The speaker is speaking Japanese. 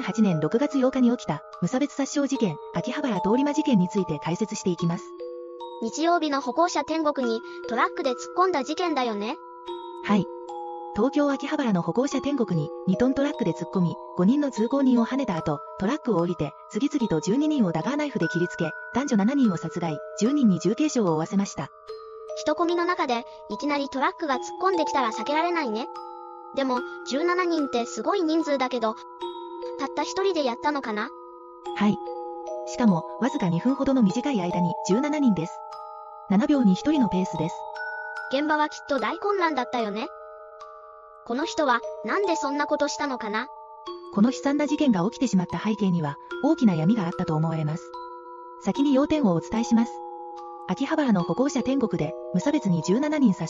2008年6月8日に起きた無差別殺傷事件、秋葉原通り魔事件について解説していきます。日曜日の歩行者天国にトラックで突っ込んだ事件だよね。はい。東京秋葉原の歩行者天国に2トントラックで突っ込み、5人の通行人を跳ねた後、トラックを降りて、次々と12人をダガーナイフで切りつけ、男女7人を殺害、10人に重軽傷を負わせました。人混みの中で、いきなりトラックが突っ込んできたら避けられないね。でも、17人ってすごい人数だけど、たった一人でやったのかな？はい。しかも、わずか2分ほどの短い間に17人です。7秒に1人のペースです。現場はきっと大混乱だったよね？この人は、なんでそんなことしたのかな？この悲惨な事件が起きてしまった背景には、大きな闇があったと思われます。先に要点をお伝えします。秋葉原の歩行者天国で、無差別に17人殺